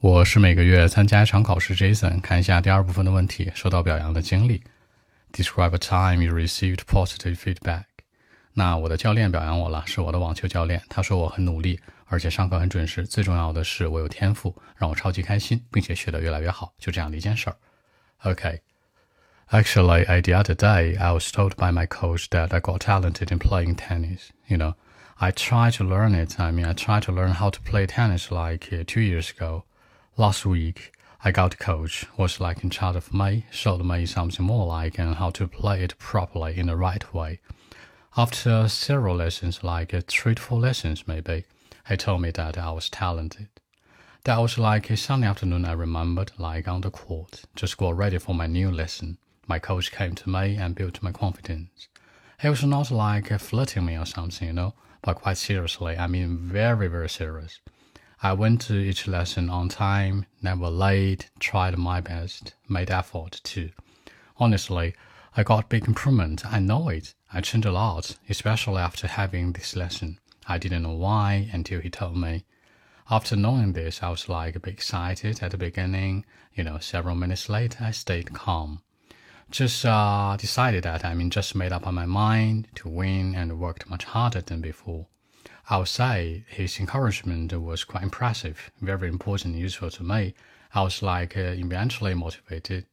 我是每个月参加一场考试，Jason。看一下第二部分的问题，受到表扬的经历。Describe a time you received positive feedback。那我的教练表扬我了，是我的网球教练。他说我很努力，而且上课很准时。最重要的是我有天赋，让我超级开心，并且学得越来越好。就这样的一件事儿。Okay. Actually, the other day I was told by my coach that I got talented in playing tennis. You know, I tried to learn it. I mean, I tried to learn how to play tennis like two years ago. Last week, I got a coach was like in charge of me, showed me something more like and how to play it properly in the right way. After several lessons, like uh, three to four lessons maybe, he told me that I was talented. That was like a sunny afternoon I remembered, like on the court, just got ready for my new lesson. My coach came to me and built my confidence. He was not like flirting me or something, you know, but quite seriously, I mean very, very serious. I went to each lesson on time, never late, tried my best, made effort too. Honestly, I got big improvement. I know it. I changed a lot, especially after having this lesson. I didn't know why until he told me. After knowing this, I was like a bit excited at the beginning. You know, several minutes later, I stayed calm. Just uh, decided that I mean, just made up my mind to win and worked much harder than before I would say his encouragement was quite impressive, very important and useful to me. I was like uh, eventually motivated.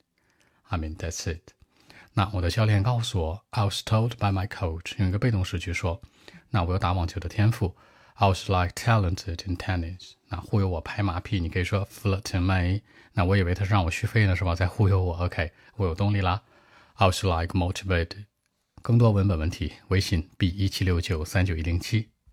I mean, that's it. 那我的教练告诉我，I was told by my coach，用一个被动式句说，那我有打网球的天赋。I was like talented in tennis。那忽悠我拍马屁，你可以说 flirt me。那我以为他是让我续费呢，是吧？在忽悠我。OK，我有动力啦。I was like motivated。更多文本问题，微信 b 一七六九三九一零七。